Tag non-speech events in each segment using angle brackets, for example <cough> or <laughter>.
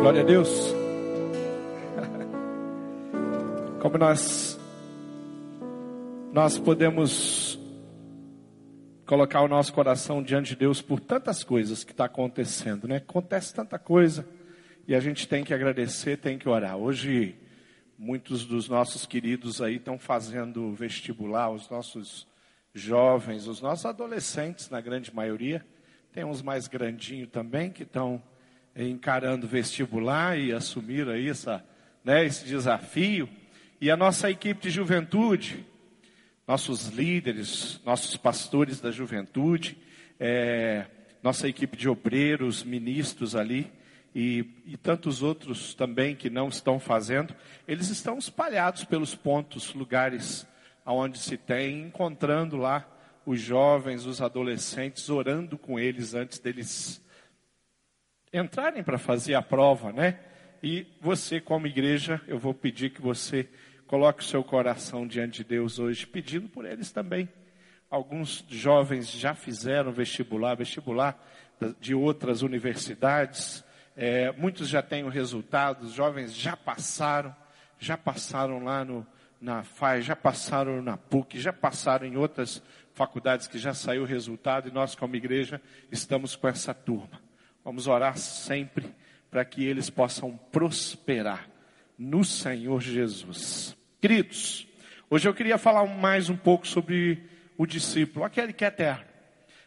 Glória a Deus. Como nós nós podemos colocar o nosso coração diante de Deus por tantas coisas que está acontecendo, né? Acontece tanta coisa e a gente tem que agradecer, tem que orar. Hoje muitos dos nossos queridos aí estão fazendo vestibular, os nossos jovens, os nossos adolescentes, na grande maioria. Tem uns mais grandinhos também que estão encarando vestibular e assumiram aí essa, né, esse desafio. E a nossa equipe de juventude, nossos líderes, nossos pastores da juventude, é, nossa equipe de obreiros, ministros ali, e, e, tantos outros também que não estão fazendo, eles estão espalhados pelos pontos, lugares onde se tem, encontrando lá os jovens, os adolescentes, orando com eles antes deles entrarem para fazer a prova, né? E você, como igreja, eu vou pedir que você coloque o seu coração diante de Deus hoje, pedindo por eles também. Alguns jovens já fizeram vestibular, vestibular de outras universidades. É, muitos já têm o resultado, os jovens já passaram, já passaram lá no, na FAI, já passaram na PUC, já passaram em outras faculdades que já saiu o resultado e nós, como igreja, estamos com essa turma. Vamos orar sempre para que eles possam prosperar no Senhor Jesus. Queridos, hoje eu queria falar mais um pouco sobre o discípulo, aquele que é eterno,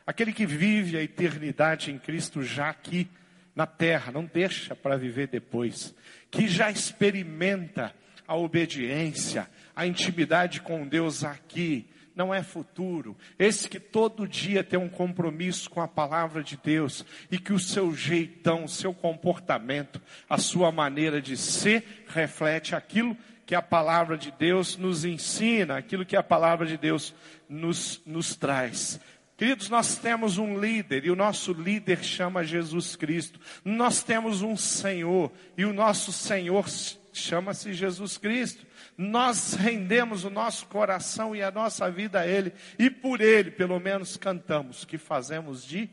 aquele que vive a eternidade em Cristo já aqui na terra, não deixa para viver depois, que já experimenta a obediência, a intimidade com Deus aqui, não é futuro. Esse que todo dia tem um compromisso com a palavra de Deus e que o seu jeitão, o seu comportamento, a sua maneira de ser reflete aquilo que a palavra de Deus nos ensina, aquilo que a palavra de Deus nos, nos traz. Queridos, nós temos um líder e o nosso líder chama Jesus Cristo. Nós temos um Senhor e o nosso Senhor chama-se Jesus Cristo. Nós rendemos o nosso coração e a nossa vida a Ele, e por Ele, pelo menos, cantamos que fazemos de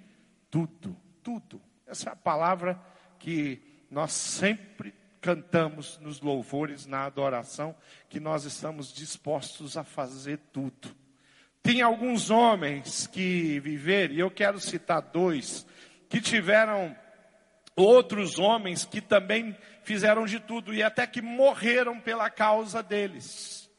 tudo, tudo. Essa é a palavra que nós sempre cantamos nos louvores, na adoração, que nós estamos dispostos a fazer tudo. Tem alguns homens que viveram, e eu quero citar dois, que tiveram outros homens que também fizeram de tudo e até que morreram pela causa deles.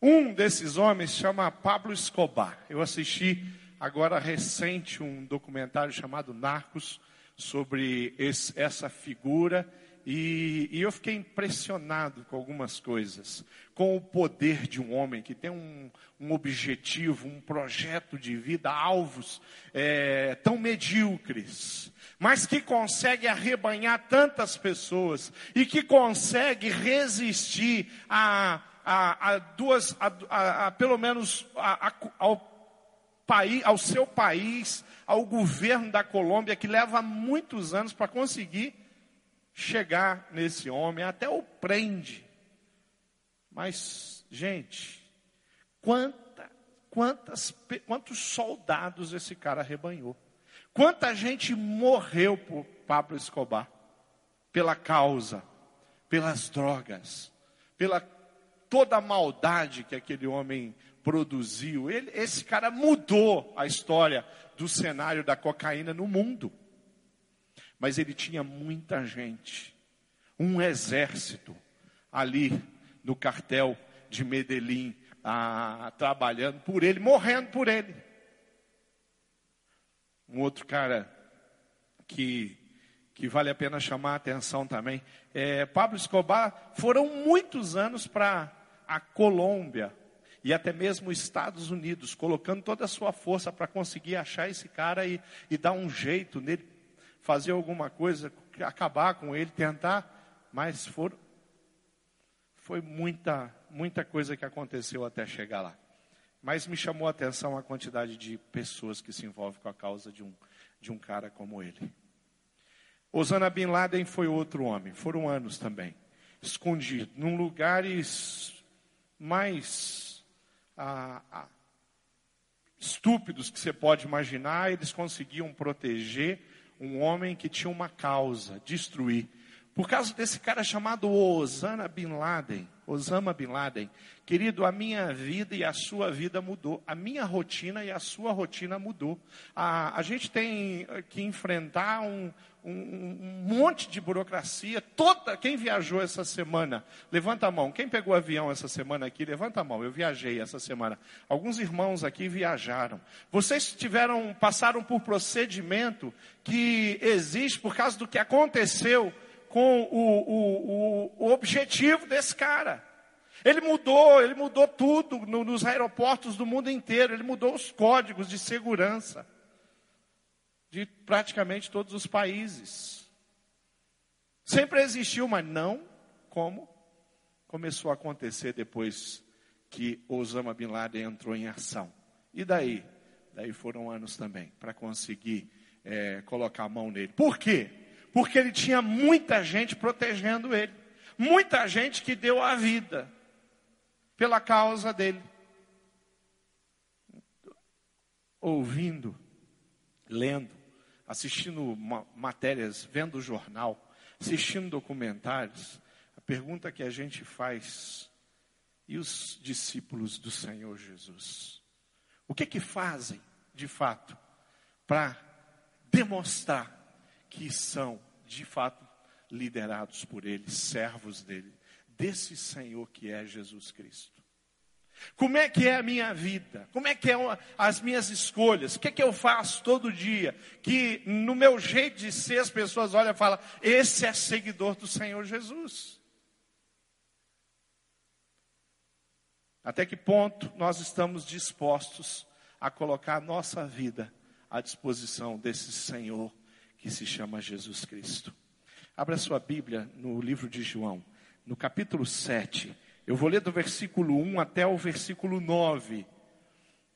Um desses homens chama Pablo Escobar. Eu assisti agora recente um documentário chamado Narcos sobre esse, essa figura e, e, eu fiquei impressionado com algumas coisas, com o poder de um homem que tem um, um objetivo, um projeto de vida, alvos é, tão medíocres, mas que consegue arrebanhar tantas pessoas e que consegue resistir a, a, a duas, a, a, pelo menos ao país, ao seu país, ao governo da Colômbia, que leva muitos anos para conseguir chegar nesse homem, até o prende. Mas, gente, quanta, quantas, quantos soldados esse cara arrebanhou? Quanta gente morreu por Pablo Escobar? Pela causa, pelas drogas, pela toda a maldade que aquele homem produziu. Ele, esse cara mudou a história do cenário da cocaína no mundo. Mas ele tinha muita gente, um exército ali no cartel de Medellín, ah, trabalhando por ele, morrendo por ele. Um outro cara que, que vale a pena chamar a atenção também, é, Pablo Escobar, foram muitos anos para a Colômbia e até mesmo os Estados Unidos, colocando toda a sua força para conseguir achar esse cara e, e dar um jeito nele, fazer alguma coisa, acabar com ele, tentar, mas foi muita, muita coisa que aconteceu até chegar lá. Mas me chamou a atenção a quantidade de pessoas que se envolvem com a causa de um, de um cara como ele. Osana Bin Laden foi outro homem, foram anos também, escondido, num lugares mais ah, ah, estúpidos que você pode imaginar, eles conseguiam proteger um homem que tinha uma causa, destruir. Por causa desse cara chamado Osama Bin Laden. Osama Bin Laden. Querido, a minha vida e a sua vida mudou. A minha rotina e a sua rotina mudou. A, a gente tem que enfrentar um, um, um, monte de burocracia. Toda quem viajou essa semana, levanta a mão. Quem pegou avião essa semana aqui, levanta a mão. Eu viajei essa semana. Alguns irmãos aqui viajaram. Vocês tiveram, passaram por procedimento que existe por causa do que aconteceu com o, o, o, objetivo desse cara. Ele mudou, ele mudou tudo no, nos aeroportos do mundo inteiro, ele mudou os códigos de segurança de praticamente todos os países. Sempre existiu, mas não como começou a acontecer depois que Osama Bin Laden entrou em ação. E daí? Daí foram anos também para conseguir é, colocar a mão nele. Por quê? Porque ele tinha muita gente protegendo ele. Muita gente que deu a vida pela causa dele. Ouvindo, lendo, assistindo matérias, vendo jornal, assistindo documentários, a pergunta que a gente faz: e os discípulos do Senhor Jesus? O que que fazem, de fato, para demonstrar que são, de fato, liderados por Ele, servos dele, desse Senhor que é Jesus Cristo? Como é que é a minha vida? Como é que é as minhas escolhas? O que é que eu faço todo dia? Que no meu jeito de ser as pessoas olham e falam: esse é seguidor do Senhor Jesus. Até que ponto nós estamos dispostos a colocar a nossa vida à disposição desse Senhor que se chama Jesus Cristo? Abra sua Bíblia no livro de João, no capítulo 7 eu vou ler do versículo 1 até o versículo 9.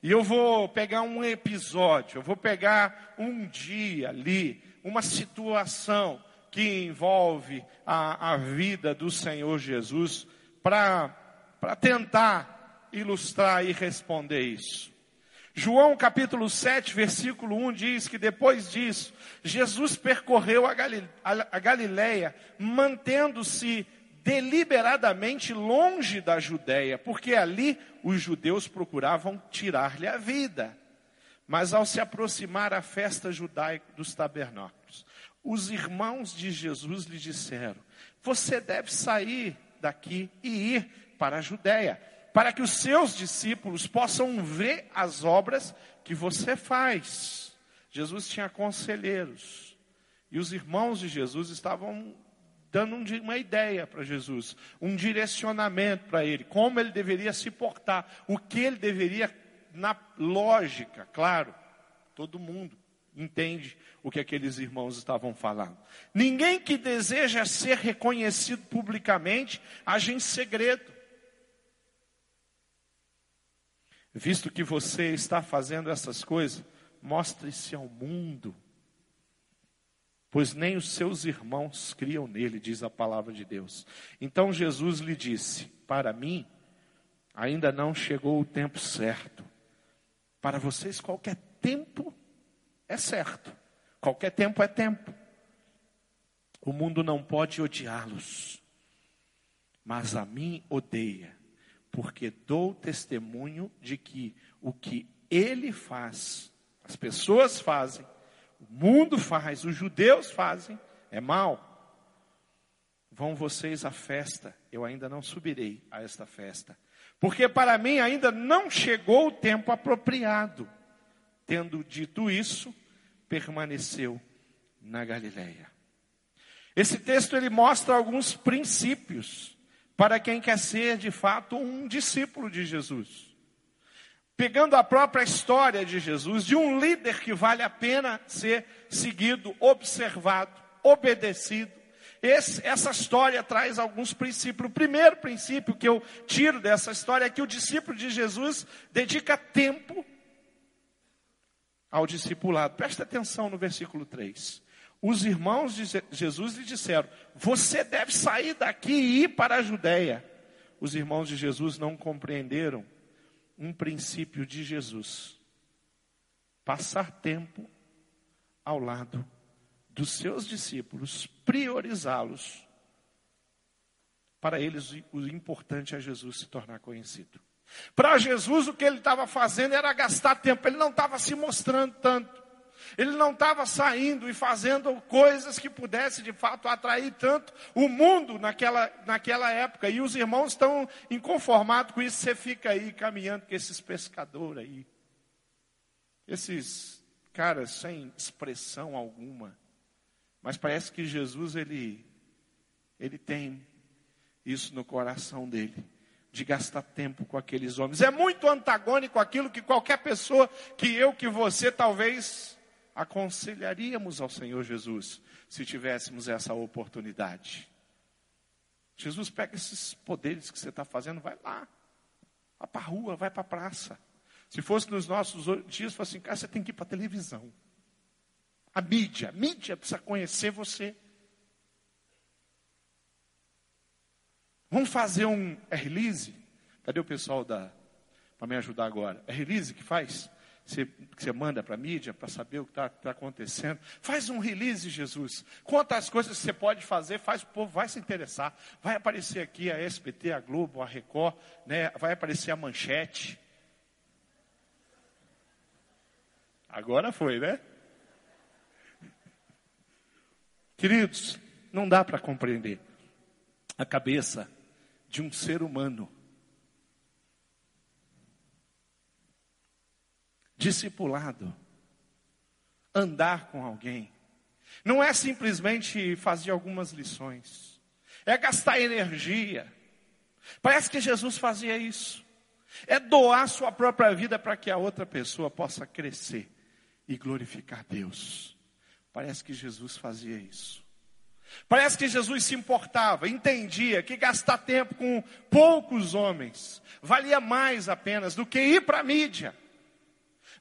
E eu vou pegar um episódio, eu vou pegar um dia ali, uma situação que envolve a, a vida do Senhor Jesus, para tentar ilustrar e responder isso. João capítulo 7, versículo 1 diz que depois disso, Jesus percorreu a, Galileia, mantendo-se deliberadamente longe da Judéia, porque ali os judeus procuravam tirar-lhe a vida. Mas ao se aproximar a festa judaica dos tabernáculos, os irmãos de Jesus lhe disseram: Você deve sair daqui e ir para a Judéia, para que os seus discípulos possam ver as obras que você faz. Jesus tinha conselheiros, e os irmãos de Jesus estavam dando uma ideia para Jesus, um direcionamento para ele, como ele deveria se portar, o que ele deveria, na lógica, claro, todo mundo entende o que aqueles irmãos estavam falando. Ninguém que deseja ser reconhecido publicamente age em segredo. Visto que você está fazendo essas coisas, mostre-se ao mundo pois nem os seus irmãos criam nele, diz a palavra de Deus. Então Jesus lhe disse: Para mim, ainda não chegou o tempo certo. Para vocês, qualquer tempo é certo, qualquer tempo é tempo. O mundo não pode odiá-los, mas a mim odeia, porque dou testemunho de que o que ele faz, as pessoas fazem, o mundo faz, os judeus fazem, é mal. Vão vocês à festa, eu ainda não subirei a esta festa, porque para mim ainda não chegou o tempo apropriado. Tendo dito isso, permaneceu na Galileia. Esse texto ele mostra alguns princípios para quem quer ser de fato um discípulo de Jesus pegando a própria história de Jesus, de um líder que vale a pena ser seguido, observado, obedecido. Esse, essa história traz alguns princípios. O primeiro princípio que eu tiro dessa história é que o discípulo de Jesus dedica tempo ao discipulado. Presta atenção no versículo 3. Os irmãos de Jesus lhe disseram: Você deve sair daqui e ir para a Judéia. Os irmãos de Jesus não compreenderam um princípio de Jesus: passar tempo ao lado dos seus discípulos, priorizá-los Para eles, o importante é Jesus se tornar conhecido. Para Jesus, o que ele estava fazendo era gastar tempo, ele não estava se mostrando tanto. Ele não estava saindo e fazendo coisas que pudesse de fato atrair tanto o mundo naquela, naquela época. E os irmãos estão inconformados com isso. Você fica aí caminhando com esses pescadores aí. Esses caras sem expressão alguma. Mas parece que Jesus, ele, ele tem isso no coração dele de gastar tempo com aqueles homens. É muito antagônico aquilo que qualquer pessoa, que eu, que você, talvez aconselharíamos ao Senhor Jesus se tivéssemos essa oportunidade. Jesus pega esses poderes que você está fazendo, vai lá, vai para a rua, vai para a praça. Se fosse nos nossos dias, fosse assim, cara, você tem que ir para a televisão. A mídia, a mídia precisa conhecer você. Vamos fazer um release? Cadê o pessoal da para me ajudar agora? É release que faz? Você, que você manda para a mídia para saber o que está tá acontecendo. Faz um release, Jesus. Conta as coisas que você pode fazer, faz o povo, vai se interessar. Vai aparecer aqui a SBT, a Globo, a Record, né? vai aparecer a manchete. Agora foi, né? Queridos, não dá para compreender a cabeça de um ser humano. Discipulado, andar com alguém, não é simplesmente fazer algumas lições, é gastar energia. Parece que Jesus fazia isso. É doar sua própria vida para que a outra pessoa possa crescer e glorificar Deus. Parece que Jesus fazia isso. Parece que Jesus se importava, entendia que gastar tempo com poucos homens valia mais a pena do que ir para a mídia,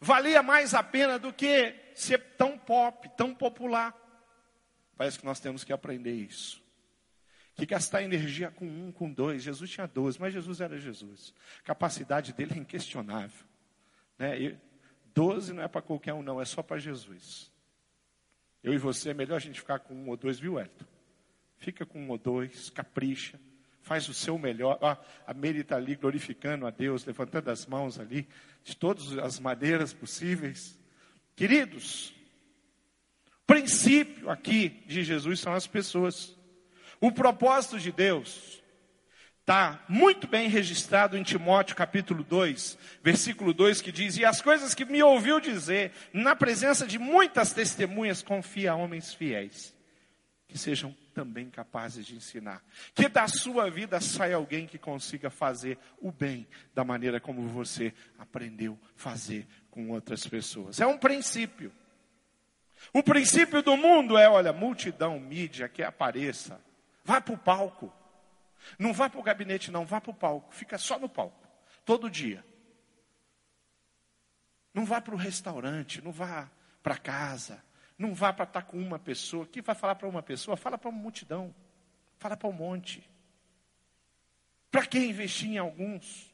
valia mais a pena do que ser tão pop, tão popular. Parece que nós temos que aprender isso. Que gastar energia com um, com dois, Jesus tinha doze, mas Jesus era Jesus. A capacidade dele é inquestionável. Né? Doze não é para qualquer um, não, é só para Jesus. Eu e você, é melhor a gente ficar com um ou dois, viu, Elton? Fica com um ou dois, capricha, faz o seu melhor. Ah, a Mary está ali glorificando a Deus, levantando as mãos ali, de todas as maneiras possíveis. Queridos, o princípio aqui de Jesus são as pessoas. O propósito de Deus Está muito bem registrado em Timóteo capítulo 2, versículo 2, que diz: E as coisas que me ouviu dizer, na presença de muitas testemunhas, confia a homens fiéis, que sejam também capazes de ensinar. Que da sua vida saia alguém que consiga fazer o bem da maneira como você aprendeu fazer com outras pessoas. É um princípio. O princípio do mundo é: olha, multidão, mídia, que apareça, vá para o palco. Não vá para o gabinete, não, vá para o palco. Fica só no palco, todo dia. Não vá para o restaurante, não vá para casa, não vá para estar com uma pessoa. Que vai falar para uma pessoa? Fala para uma multidão, fala para um monte. Para que investir em alguns?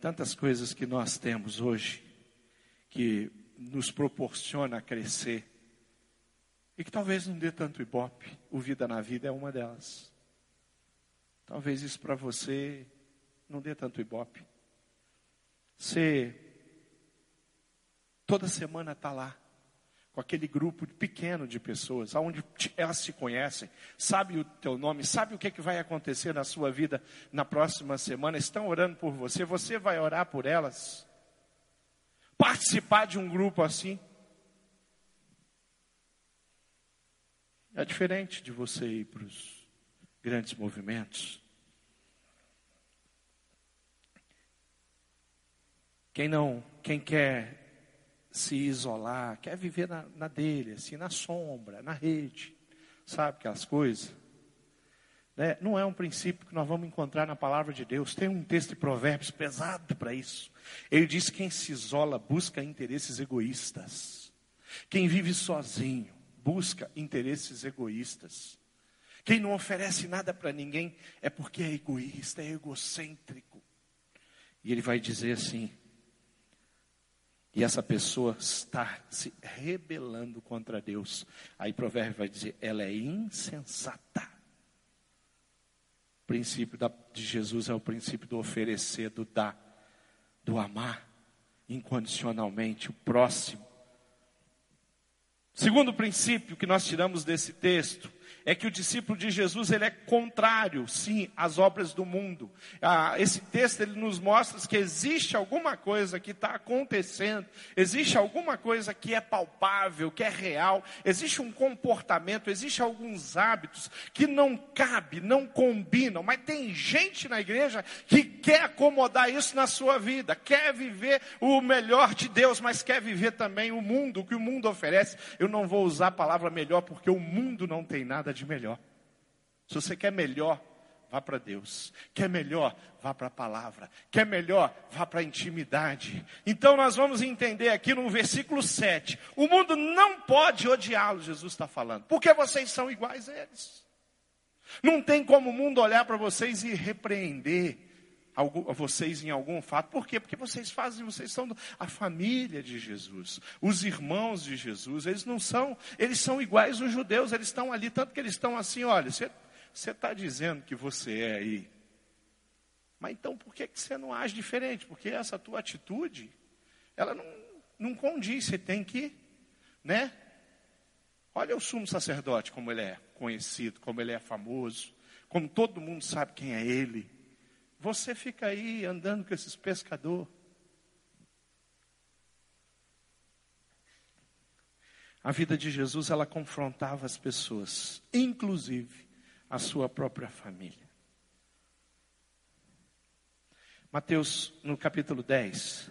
Tantas coisas que nós temos hoje que nos proporciona crescer e que talvez não dê tanto ibope. O Vida na Vida é uma delas. Talvez isso para você não dê tanto ibope. Você toda semana está lá com aquele grupo pequeno de pessoas, aonde elas se conhecem, sabe o teu nome, sabe o que, é que vai acontecer na sua vida na próxima semana, estão orando por você, você vai orar por elas. Participar de um grupo assim, É diferente de você ir para os grandes movimentos. Quem não, quem quer se isolar, quer viver na, na dele, assim, na sombra, na rede, sabe aquelas coisas? Né? Não é um princípio que nós vamos encontrar na palavra de Deus. Tem um texto de Provérbios pesado para isso. Ele diz: quem se isola busca interesses egoístas. Quem vive sozinho busca interesses egoístas. Quem não oferece nada para ninguém é porque é egoísta, é egocêntrico. E ele vai dizer assim: E essa pessoa está se rebelando contra Deus. Aí Provérbio vai dizer: ela é insensata. O princípio de Jesus é o princípio do oferecer, do dar, do amar incondicionalmente o próximo. Segundo princípio que nós tiramos desse texto é que o discípulo de Jesus ele é contrário, sim, às obras do mundo. Ah, esse texto ele nos mostra que existe alguma coisa que está acontecendo, existe alguma coisa que é palpável, que é real, existe um comportamento, existe alguns hábitos que não cabe, não combinam, mas tem gente na igreja que quer acomodar isso na sua vida, quer viver o melhor de Deus, mas quer viver também o mundo, o que o mundo oferece. Eu não vou usar a palavra melhor porque o mundo não tem nada de melhor. Se você quer melhor, vá para Deus. Quer melhor, vá para a palavra. Quer melhor, vá para a intimidade. Então nós vamos entender aqui no versículo 7. O mundo não pode odiá-los, Jesus está falando, porque vocês são iguais a eles. Não tem como o mundo olhar para vocês e repreender vocês em algum fato. Por quê? Porque vocês fazem, vocês são a família de Jesus, os irmãos de Jesus. Eles não são, eles são iguais os judeus, eles estão ali, tanto que eles estão assim, olha, você está dizendo que você é aí. Mas então por que, que você não age diferente? Porque essa tua atitude, ela não, não condiz, você tem que, né? Olha o sumo sacerdote, como ele é conhecido, como ele é famoso, como todo mundo sabe quem é ele. Você fica aí andando com esses pescadores. A vida de Jesus, ela confrontava as pessoas, inclusive a sua própria família. Mateus, no capítulo 10,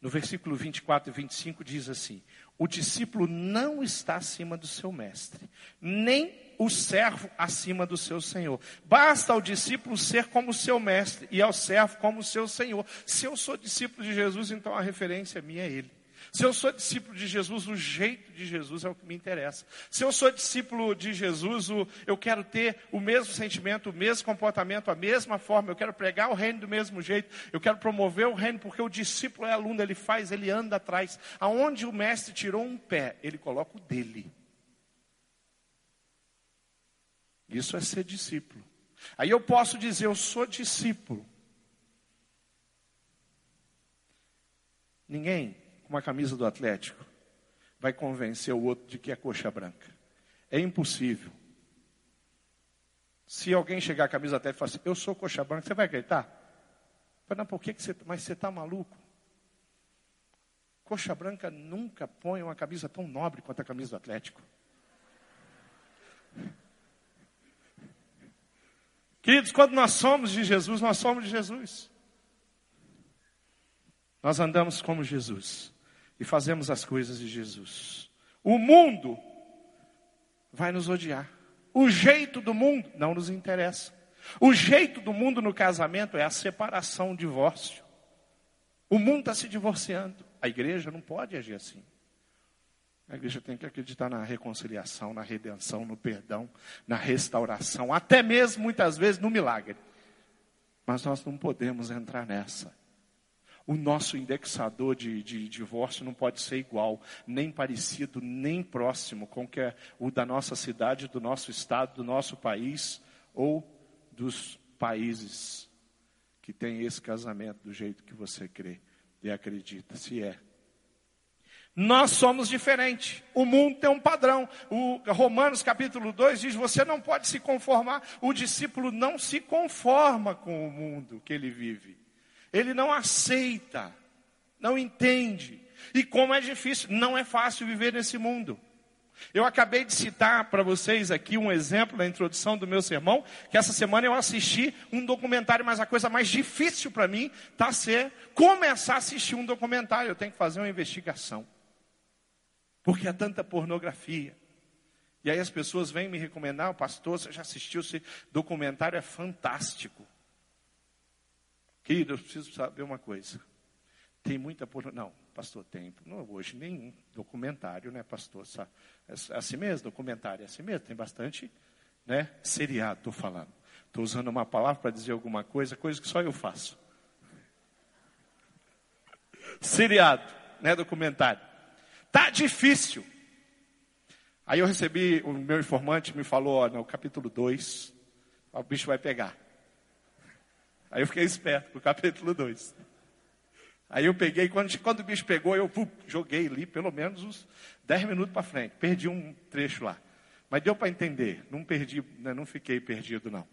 no versículo 24 e 25, diz assim: O discípulo não está acima do seu mestre, nem o servo acima do seu senhor. Basta ao discípulo ser como seu mestre e ao servo como seu senhor. Se eu sou discípulo de Jesus, então a referência minha é ele. Se eu sou discípulo de Jesus, o jeito de Jesus é o que me interessa. Se eu sou discípulo de Jesus, eu quero ter o mesmo sentimento, o mesmo comportamento, a mesma forma. Eu quero pregar o reino do mesmo jeito. Eu quero promover o reino, porque o discípulo é aluno, ele faz, ele anda atrás. Aonde o mestre tirou um pé, ele coloca o dele. Isso é ser discípulo. Aí eu posso dizer, eu sou discípulo. Ninguém com uma camisa do Atlético vai convencer o outro de que é coxa branca. É impossível. Se alguém chegar a camisa Atlético e falar assim, eu sou coxa branca, você vai acreditar? Fala, não, por que, que você. Mas você está maluco? Coxa branca nunca põe uma camisa tão nobre quanto a camisa do Atlético. Queridos, quando nós somos de Jesus, nós somos de Jesus. Nós andamos como Jesus e fazemos as coisas de Jesus. O mundo vai nos odiar. O jeito do mundo não nos interessa. O jeito do mundo no casamento é a separação, o divórcio. O mundo está se divorciando. A igreja não pode agir assim. A igreja tem que acreditar na reconciliação, na redenção, no perdão, na restauração, até mesmo muitas vezes no milagre. Mas nós não podemos entrar nessa. O nosso indexador de, de, divórcio não pode ser igual, nem parecido, nem próximo com que é o da nossa cidade, do nosso estado, do nosso país ou dos países que têm esse casamento do jeito que você crê e acredita, se é. Nós somos diferentes. O mundo tem um padrão. O Romanos capítulo 2 diz: você não pode se conformar. O discípulo não se conforma com o mundo que ele vive. Ele não aceita, não entende. E como é difícil, não é fácil viver nesse mundo. Eu acabei de citar para vocês aqui um exemplo na introdução do meu sermão, que essa semana eu assisti um documentário, mas a coisa mais difícil para mim está ser começar a assistir um documentário. Eu tenho que fazer uma investigação. Porque há tanta pornografia. E aí as pessoas vêm me recomendar, pastor, você já assistiu esse documentário, é fantástico. Querido, eu preciso saber uma coisa. Tem muita. Não, pastor, tem. Não, hoje nenhum documentário, né, pastor? É assim mesmo, documentário é assim mesmo. Tem bastante, né? Seriado, estou falando. Estou usando uma palavra para dizer alguma coisa, coisa que só eu faço. Seriado. né, documentário. Tá difícil. Aí eu recebi, o meu informante me falou, ó, no capítulo 2, o bicho vai pegar. Aí eu fiquei esperto pro capítulo 2. Aí eu peguei, quando, quando o bicho pegou, eu joguei ali pelo menos uns 10 minutos para frente. Perdi um trecho lá. Mas deu para entender. Não perdi, né, não fiquei perdido, não.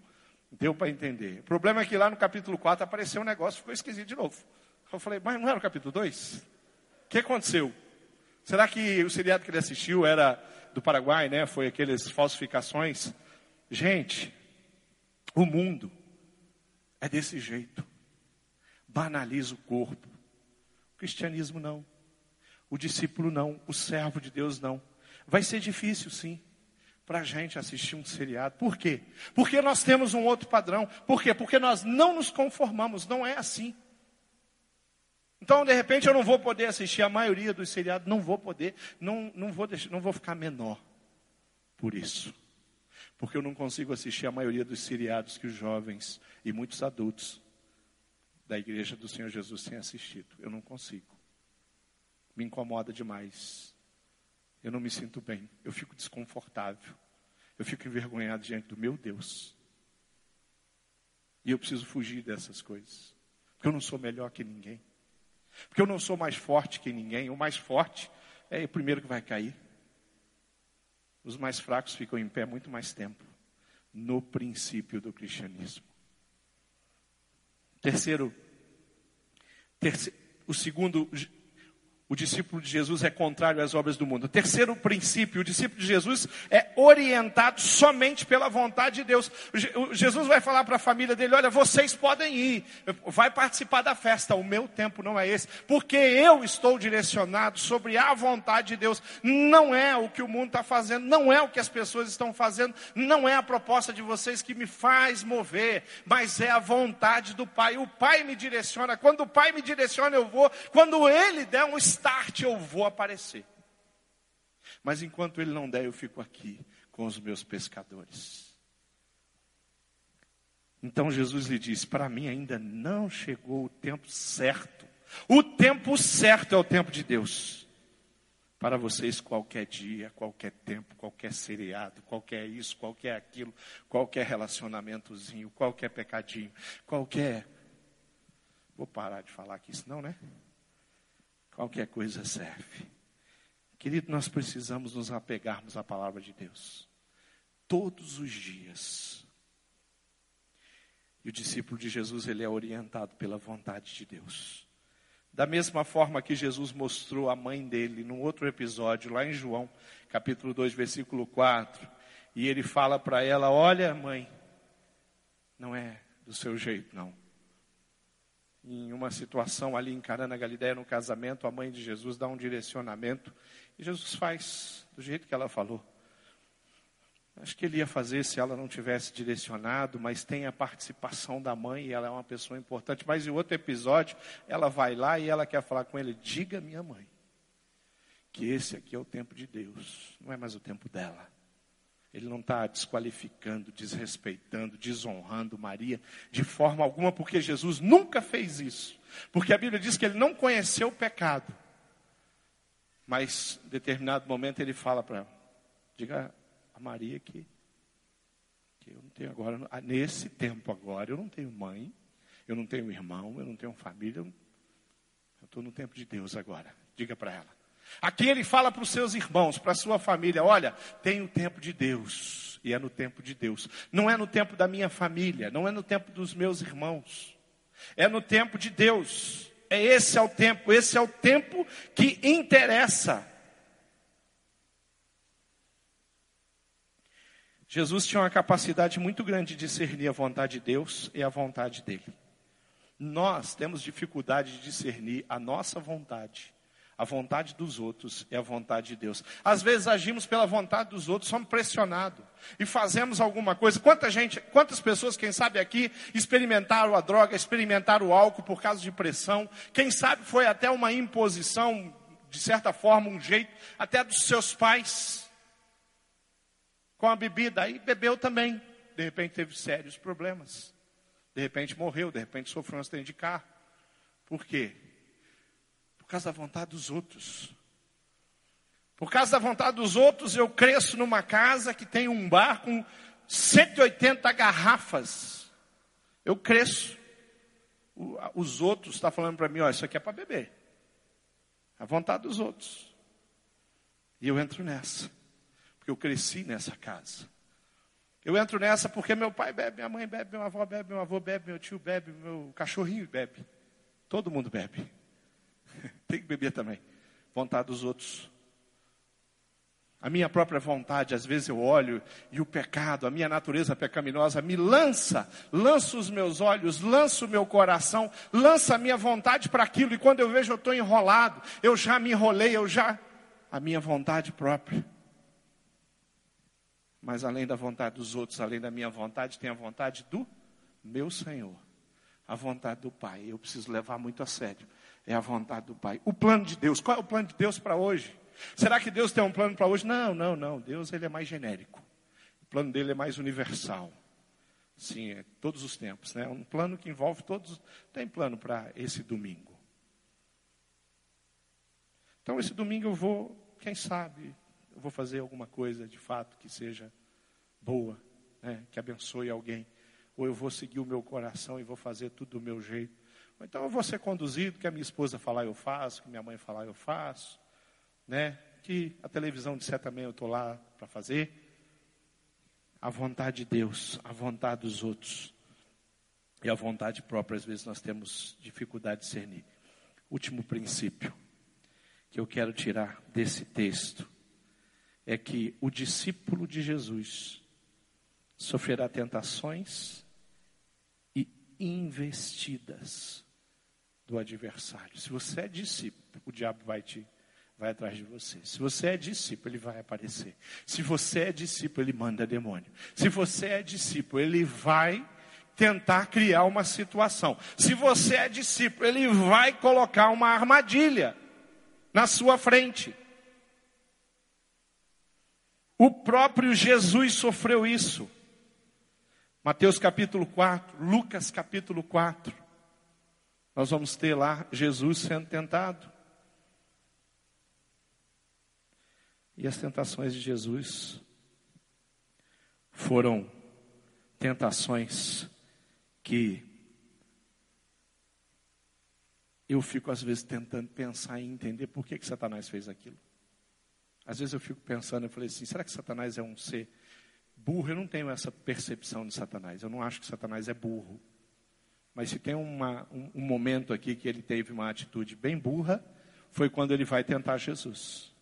Deu para entender. O problema é que lá no capítulo 4 apareceu um negócio, ficou esquisito de novo. Eu falei, mas não era o capítulo 2? O que aconteceu? Será que o seriado que ele assistiu era do Paraguai, né? Foi aqueles falsificações? Gente, o mundo é desse jeito. Banaliza o corpo. O cristianismo não. O discípulo não. O servo de Deus não. Vai ser difícil, sim para a gente assistir um seriado. Por quê? Porque nós temos um outro padrão. Por quê? Porque nós não nos conformamos. Não é assim. Então, de repente, eu não vou poder assistir a maioria dos seriados. Não vou poder. Não, não, vou, deixar, não vou ficar menor por isso. Porque eu não consigo assistir a maioria dos seriados que os jovens e muitos adultos da igreja do Senhor Jesus têm assistido. Eu não consigo. Me incomoda demais eu não me sinto bem, eu fico desconfortável, eu fico envergonhado diante do meu Deus. E eu preciso fugir dessas coisas, porque eu não sou melhor que ninguém, porque eu não sou mais forte que ninguém, o mais forte é o primeiro que vai cair. Os mais fracos ficam em pé muito mais tempo, no princípio do cristianismo. Terceiro, terceiro o segundo o discípulo de Jesus é contrário às obras do mundo. Terceiro princípio, o discípulo de Jesus é orientado somente pela vontade de Deus. Jesus vai falar para a família dele: olha, vocês podem ir, vai participar da festa, o meu tempo não é esse, porque eu estou direcionado sobre a vontade de Deus. Não é o que o mundo está fazendo, não é o que as pessoas estão fazendo, não é a proposta de vocês que me faz mover, mas é a vontade do Pai. O Pai me direciona, quando o Pai me direciona, eu vou, quando Ele der um start eu vou aparecer. Mas enquanto ele não der, eu fico aqui com os meus pescadores. Então Jesus lhe disse: Para mim ainda não chegou o tempo certo. O tempo certo é o tempo de Deus. Para vocês, qualquer dia, qualquer tempo, qualquer seriado, qualquer isso, qualquer aquilo, qualquer relacionamentozinho, qualquer pecadinho, qualquer. Vou parar de falar aqui, senão, né? Qualquer coisa serve. Querido, nós precisamos nos apegarmos à palavra de Deus. Todos os dias. E o discípulo de Jesus, ele é orientado pela vontade de Deus. Da mesma forma que Jesus mostrou a mãe dele num outro episódio, lá em João, capítulo 2, versículo 4. E ele fala para ela: Olha, mãe, não é do seu jeito, não em uma situação ali em Cana Galileia, no casamento, a mãe de Jesus dá um direcionamento e Jesus faz do jeito que ela falou. Acho que ele ia fazer se ela não tivesse direcionado, mas tem a participação da mãe e ela é uma pessoa importante. Mas em outro episódio, ela vai lá e ela quer falar com ele: diga minha mãe que esse aqui é o tempo de Deus, não é mais o tempo dela. Ele não está desqualificando, desrespeitando, desonrando Maria de forma alguma, porque Jesus nunca fez isso. Porque a Bíblia diz que ele não conheceu o pecado. Mas, em determinado momento, ele fala para ela: diga a Maria que, que eu não tenho agora, nesse tempo agora, eu não tenho mãe, eu não tenho irmão, eu não tenho família, eu estou no tempo de Deus agora. Diga para ela. Aqui ele fala para os seus irmãos, para a sua família: olha, tem o tempo de Deus, e é no tempo de Deus. Não é no tempo da minha família, não é no tempo dos meus irmãos, é no tempo de Deus. É esse é o tempo, esse é o tempo que interessa. Jesus tinha uma capacidade muito grande de discernir a vontade de Deus e a vontade dele. Nós temos dificuldade de discernir a nossa vontade a vontade dos outros é a vontade de Deus. Às vezes agimos pela vontade dos outros, somos pressionados e fazemos alguma coisa. Quanta gente, quantas pessoas, quem sabe aqui, experimentaram a droga, experimentaram o álcool por causa de pressão. Quem sabe foi até uma imposição, de certa forma, um jeito, até dos seus pais. Com a bebida, aí bebeu também. De repente teve sérios problemas. De repente morreu, de repente sofreu um acidente de carro. Por quê? Por causa da vontade dos outros. Por causa da vontade dos outros, eu cresço numa casa que tem um bar com 180 garrafas. Eu cresço. Os outros estão tá falando para mim, ó, isso aqui é para beber. A vontade dos outros. E eu entro nessa. Porque eu cresci nessa casa. Eu entro nessa porque meu pai bebe, minha mãe bebe, meu avô bebe, meu avô bebe, meu tio bebe, meu cachorrinho bebe. Todo mundo bebe. <laughs> Tem que beber também. Vontade dos outros. A minha própria vontade, às vezes eu olho e o pecado, a minha natureza pecaminosa me lança, lança os meus olhos, lança o meu coração, lança a minha vontade para aquilo. E quando eu vejo eu estou enrolado, eu já me enrolei, eu já. A minha vontade própria. Mas além da vontade dos outros, além da minha vontade, tem a vontade do meu Senhor. A vontade do Pai. Eu preciso levar muito a sério. É a vontade do Pai. O plano de Deus. Qual é o plano de Deus para hoje? Será que Deus tem um plano para hoje? Não, não, não. Deus ele é mais genérico. O plano dele é mais universal. Sim, é todos os tempos, né? Um plano que envolve todos. Tem plano para esse domingo. Então esse domingo eu vou, quem sabe, eu vou fazer alguma coisa de fato que seja boa, né? que abençoe alguém. Ou eu vou seguir o meu coração e vou fazer tudo do meu jeito. Ou então eu vou ser conduzido, que a minha esposa falar eu faço, que minha mãe falar eu faço né? Que a televisão disser também eu estou lá para fazer. A vontade de Deus, a vontade dos outros e a vontade própria, às vezes nós temos dificuldade de discernir. Último princípio que eu quero tirar desse texto é que o discípulo de Jesus sofrerá tentações e investidas do adversário. Se você é discípulo, o diabo vai te vai atrás de você. Se você é discípulo, ele vai aparecer. Se você é discípulo, ele manda demônio. Se você é discípulo, ele vai tentar criar uma situação. Se você é discípulo, ele vai colocar uma armadilha na sua frente. O próprio Jesus sofreu isso. Mateus capítulo 4, Lucas capítulo 4. Nós vamos ter lá Jesus sendo tentado. E as tentações de Jesus foram tentações que eu fico às vezes tentando pensar e entender por que, que Satanás fez aquilo. Às vezes eu fico pensando, eu falei assim, será que Satanás é um ser burro? Eu não tenho essa percepção de Satanás. Eu não acho que Satanás é burro. Mas se tem uma, um, um momento aqui que ele teve uma atitude bem burra, foi quando ele vai tentar Jesus.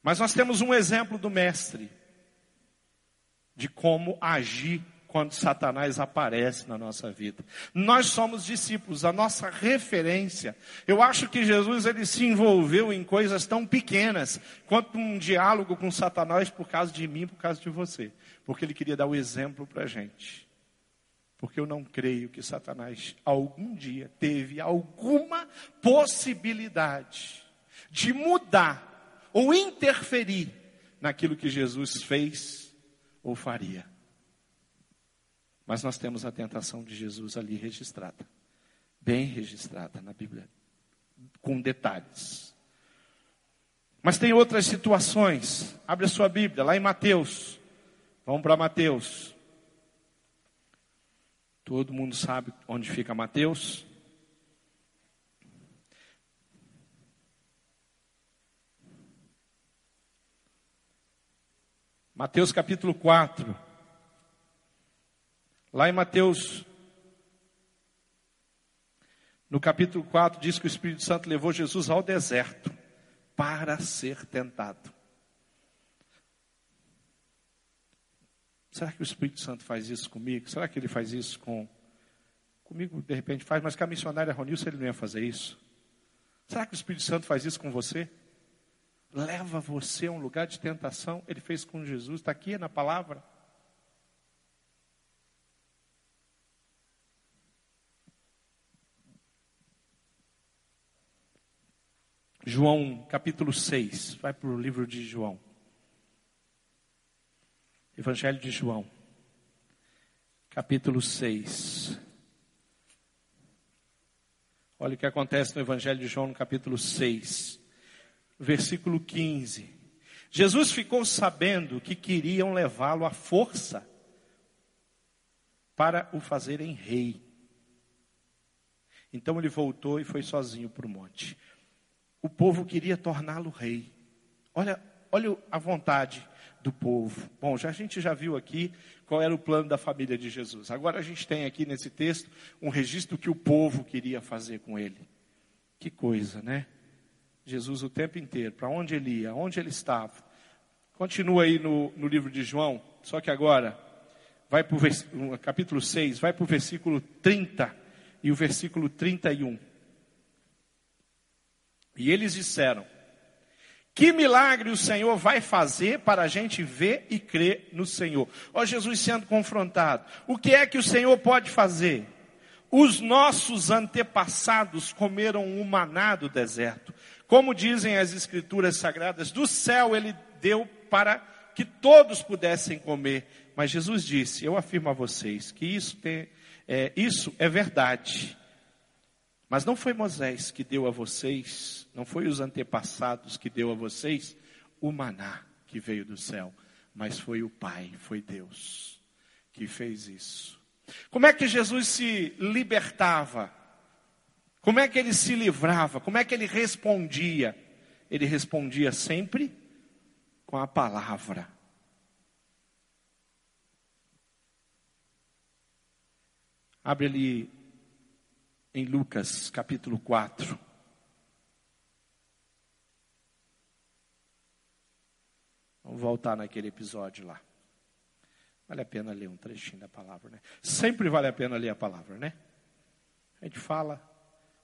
Mas nós temos um exemplo do Mestre, de como agir quando Satanás aparece na nossa vida. Nós somos discípulos, a nossa referência. Eu acho que Jesus ele se envolveu em coisas tão pequenas quanto um diálogo com Satanás por causa de mim, por causa de você, porque ele queria dar o exemplo para a gente. Porque eu não creio que Satanás algum dia teve alguma possibilidade de mudar ou interferir naquilo que Jesus fez ou faria. Mas nós temos a tentação de Jesus ali registrada, bem registrada na Bíblia, com detalhes. Mas tem outras situações. Abre a sua Bíblia, lá em Mateus. Vamos para Mateus. Todo mundo sabe onde fica Mateus. Mateus capítulo 4. Lá em Mateus, no capítulo 4, diz que o Espírito Santo levou Jesus ao deserto para ser tentado. Será que o Espírito Santo faz isso comigo? Será que ele faz isso com. Comigo, de repente, faz, mas com a missionária Ronilson ele não ia fazer isso? Será que o Espírito Santo faz isso com você? leva você a um lugar de tentação. Ele fez com Jesus, está aqui na palavra. João capítulo 6, vai para o livro de João. Evangelho de João, capítulo 6. Olha o que acontece no Evangelho de João, no capítulo 6, versículo 15. Jesus ficou sabendo que queriam levá-lo à força para o fazerem rei. Então ele voltou e foi sozinho para o monte. O povo queria torná-lo rei. Olha, olha a vontade do povo. Bom, já a gente já viu aqui qual era o plano da família de Jesus. Agora a gente tem aqui nesse texto um registro que o povo queria fazer com ele. Que coisa, né? Jesus o tempo inteiro, para onde ele ia, onde ele estava. Continua aí no, no livro de João, só que agora vai para o capítulo 6, vai para o versículo 30 e o versículo 31. E eles disseram: que milagre o Senhor vai fazer para a gente ver e crer no Senhor? Ó Jesus sendo confrontado. O que é que o Senhor pode fazer? Os nossos antepassados comeram um maná do deserto. Como dizem as escrituras sagradas, do céu ele deu para que todos pudessem comer. Mas Jesus disse, eu afirmo a vocês que isso, tem, é, isso é verdade. Mas não foi Moisés que deu a vocês, não foi os antepassados que deu a vocês o maná que veio do céu, mas foi o Pai, foi Deus que fez isso. Como é que Jesus se libertava? Como é que ele se livrava? Como é que ele respondia? Ele respondia sempre com a palavra. Abre ali em Lucas capítulo 4. Vamos voltar naquele episódio lá. Vale a pena ler um trechinho da palavra, né? Sempre vale a pena ler a palavra, né? A gente fala,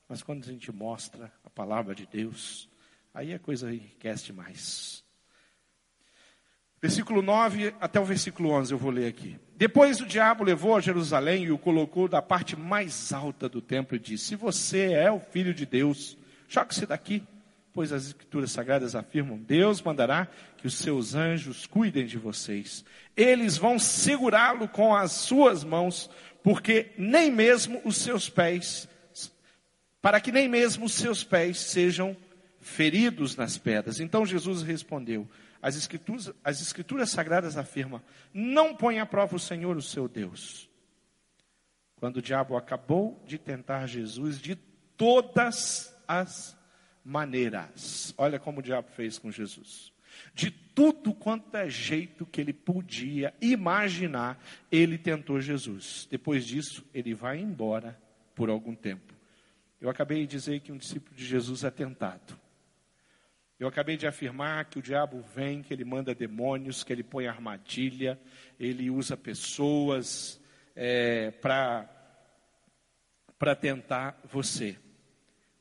mas quando a gente mostra a palavra de Deus, aí a coisa enriquece mais. Versículo 9 até o versículo 11 eu vou ler aqui. Depois o diabo levou a Jerusalém e o colocou da parte mais alta do templo e disse: Se você é o filho de Deus, jogue-se daqui, pois as escrituras sagradas afirmam: Deus mandará que os seus anjos cuidem de vocês. Eles vão segurá-lo com as suas mãos, porque nem mesmo os seus pés, para que nem mesmo os seus pés sejam feridos nas pedras. Então Jesus respondeu: as escrituras, as escrituras sagradas afirmam: não põe à prova o Senhor, o seu Deus. Quando o diabo acabou de tentar Jesus de todas as maneiras. Olha como o diabo fez com Jesus. De tudo quanto é jeito que ele podia imaginar, ele tentou Jesus. Depois disso, ele vai embora por algum tempo. Eu acabei de dizer que um discípulo de Jesus é tentado. Eu acabei de afirmar que o diabo vem, que ele manda demônios, que ele põe armadilha, ele usa pessoas é, para tentar você.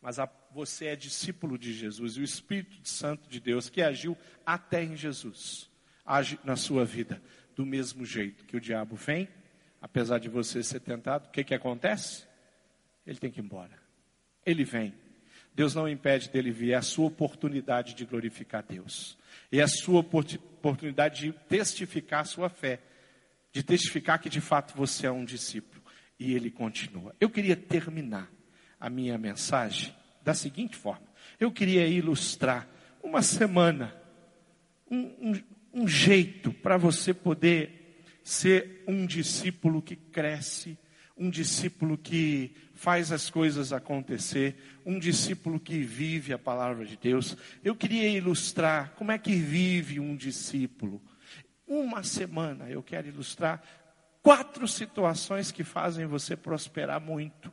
Mas a, você é discípulo de Jesus e o Espírito Santo de Deus que agiu até em Jesus, age na sua vida do mesmo jeito que o diabo vem, apesar de você ser tentado, o que, que acontece? Ele tem que ir embora. Ele vem Deus não impede dele vir, é a sua oportunidade de glorificar Deus. É a sua oportunidade de testificar a sua fé, de testificar que de fato você é um discípulo. E ele continua. Eu queria terminar a minha mensagem da seguinte forma: eu queria ilustrar uma semana, um, um, um jeito para você poder ser um discípulo que cresce, um discípulo que faz as coisas acontecer, um discípulo que vive a palavra de Deus. Eu queria ilustrar como é que vive um discípulo. Uma semana eu quero ilustrar quatro situações que fazem você prosperar muito.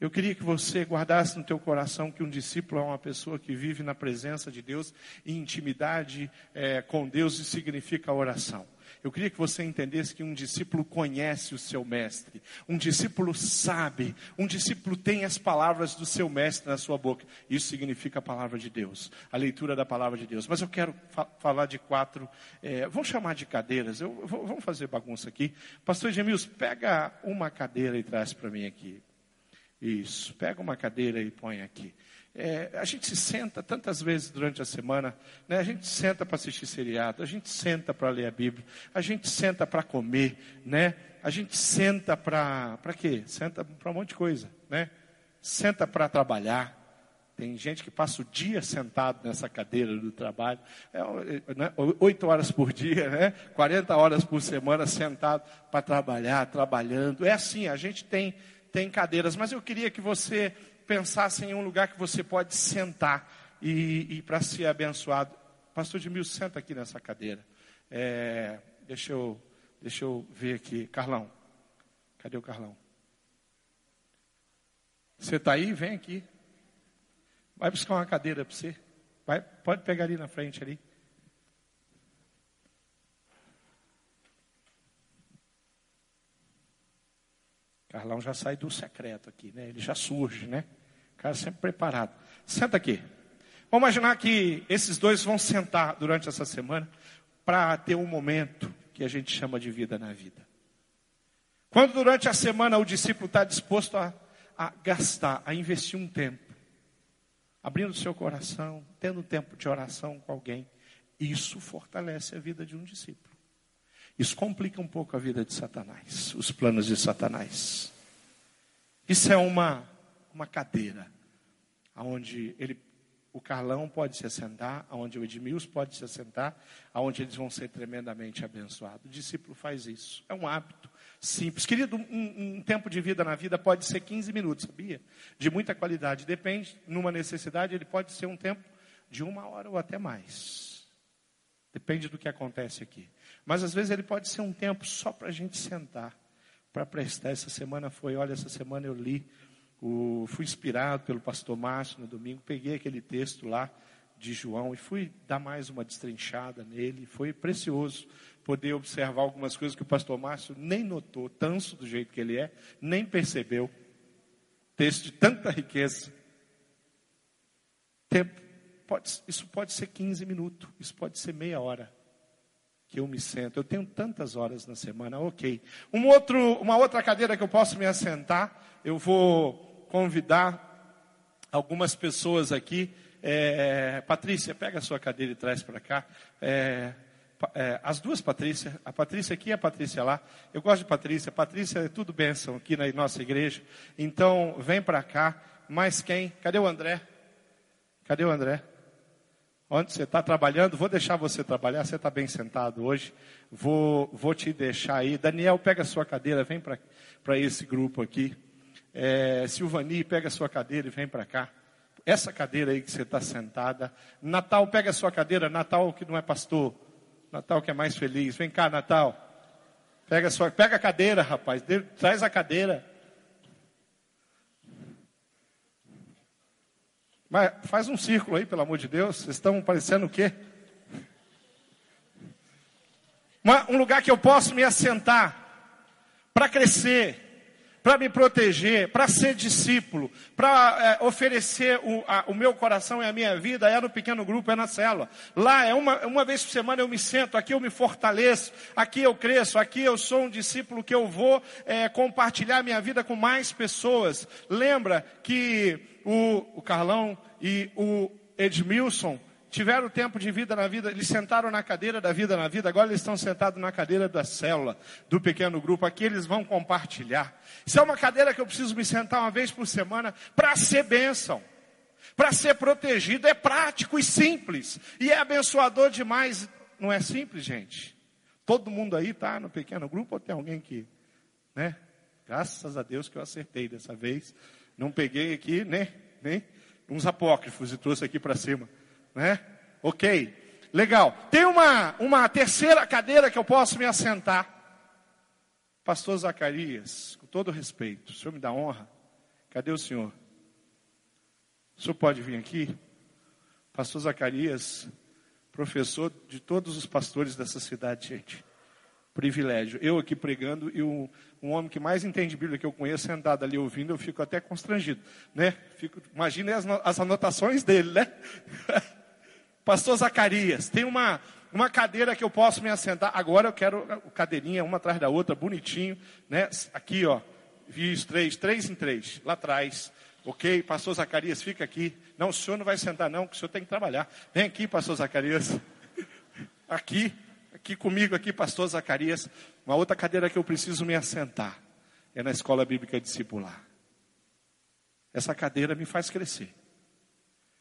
Eu queria que você guardasse no teu coração que um discípulo é uma pessoa que vive na presença de Deus e intimidade é, com Deus e significa oração. Eu queria que você entendesse que um discípulo conhece o seu mestre, um discípulo sabe, um discípulo tem as palavras do seu mestre na sua boca. Isso significa a palavra de Deus, a leitura da palavra de Deus. Mas eu quero fa falar de quatro, é, vamos chamar de cadeiras, eu, vamos fazer bagunça aqui. Pastor Gemils, pega uma cadeira e traz para mim aqui. Isso, pega uma cadeira e põe aqui. É, a gente se senta tantas vezes durante a semana, né? a gente senta para assistir seriado, a gente senta para ler a Bíblia, a gente senta para comer, né? a gente senta para. Quê? Senta para um monte de coisa, né? Senta para trabalhar. Tem gente que passa o dia sentado nessa cadeira do trabalho, é, né? oito horas por dia, né? 40 horas por semana sentado para trabalhar, trabalhando. É assim, a gente tem, tem cadeiras, mas eu queria que você pensasse em um lugar que você pode sentar e, e para ser abençoado. Pastor Edmil, senta aqui nessa cadeira. É, deixa, eu, deixa eu ver aqui. Carlão, cadê o Carlão? Você está aí? Vem aqui. Vai buscar uma cadeira para você. Vai, pode pegar ali na frente ali. Carlão já sai do secreto aqui, né? Ele já surge, né? Cara sempre preparado. Senta aqui. Vamos imaginar que esses dois vão sentar durante essa semana para ter um momento que a gente chama de vida na vida. Quando durante a semana o discípulo está disposto a, a gastar, a investir um tempo abrindo seu coração, tendo tempo de oração com alguém. Isso fortalece a vida de um discípulo. Isso complica um pouco a vida de Satanás, os planos de Satanás. Isso é uma, uma cadeira, onde ele, o Carlão pode se assentar, onde o Edmilson pode se assentar, onde eles vão ser tremendamente abençoados. O discípulo faz isso. É um hábito simples. Querido, um, um, tempo de vida na vida pode ser 15 minutos, sabia? De muita qualidade. Depende, numa necessidade, ele pode ser um tempo de uma hora ou até mais. Depende do que acontece aqui. Mas às vezes ele pode ser um tempo só para a gente sentar, para prestar. Essa semana foi, olha, essa semana eu li, o, fui inspirado pelo pastor Márcio no domingo, peguei aquele texto lá de João e fui dar mais uma destrinchada nele. Foi precioso poder observar algumas coisas que o pastor Márcio nem notou, tanso do jeito que ele é, nem percebeu. Texto de tanta riqueza. Tempo, pode, isso pode ser 15 minutos, isso pode ser meia hora que eu me sento. Eu tenho tantas horas na semana, ok. Um outro, uma outra cadeira que eu posso me assentar, eu vou convidar algumas pessoas aqui. É, Patrícia, pega a sua cadeira e traz para cá. É, é, as duas Patrícias, a Patrícia aqui e a Patrícia lá. Eu gosto de Patrícia. Patrícia é tudo bênção aqui na nossa igreja. Então, vem para cá. Mais quem? Cadê o André? Cadê o André? Onde você está trabalhando? Vou deixar você trabalhar. Você está bem sentado hoje. Vou, vou te deixar aí. Daniel, pega a sua cadeira, vem para esse grupo aqui. É, Silvani, pega a sua cadeira e vem para cá. Essa cadeira aí que você está sentada. Natal, pega a sua cadeira. Natal, que não é pastor Natal que é mais feliz. Vem cá, Natal. Pega a, sua, pega a cadeira, rapaz. Traz a cadeira. Mas faz um círculo aí, pelo amor de Deus. Vocês estão parecendo o quê? Um lugar que eu posso me assentar para crescer para me proteger, para ser discípulo, para é, oferecer o, a, o, meu coração e a minha vida, é no pequeno grupo, é na célula. Lá é uma, uma vez por semana eu me sento, aqui eu me fortaleço, aqui eu cresço, aqui eu sou um discípulo que eu vou é, compartilhar minha vida com mais pessoas. Lembra que o, o Carlão e o Edmilson tiveram tempo de vida na vida, eles sentaram na cadeira da vida na vida, agora eles estão sentados na cadeira da célula, do pequeno grupo, aqui eles vão compartilhar. Isso é uma cadeira que eu preciso me sentar uma vez por semana para ser bênção, para ser protegido, é prático e simples, e é abençoador demais, não é simples, gente? Todo mundo aí está no pequeno grupo ou tem alguém que, né? Graças a Deus que eu acertei dessa vez, não peguei aqui, né? Nem uns apócrifos e trouxe aqui para cima né? Ok, legal. Tem uma, uma terceira cadeira que eu posso me assentar. Pastor Zacarias, com todo respeito, o senhor me dá honra? Cadê o senhor? O senhor pode vir aqui? Pastor Zacarias, professor de todos os pastores dessa cidade, gente. Privilégio. Eu aqui pregando e um, um homem que mais entende Bíblia que eu conheço sentado ali ouvindo, eu fico até constrangido, né? Fico, imagine as, as anotações dele, né? <laughs> Pastor Zacarias, tem uma, uma cadeira que eu posso me assentar. Agora eu quero cadeirinha, uma atrás da outra, bonitinho, né? Aqui, ó. Fiz três, três em três, lá atrás. Ok, pastor Zacarias, fica aqui. Não, o senhor não vai sentar, não, que o senhor tem que trabalhar. Vem aqui, pastor Zacarias. <laughs> Aqui, aqui comigo, aqui, pastor Zacarias. Uma outra cadeira que eu preciso me assentar é na escola bíblica discipular. Essa cadeira me faz crescer.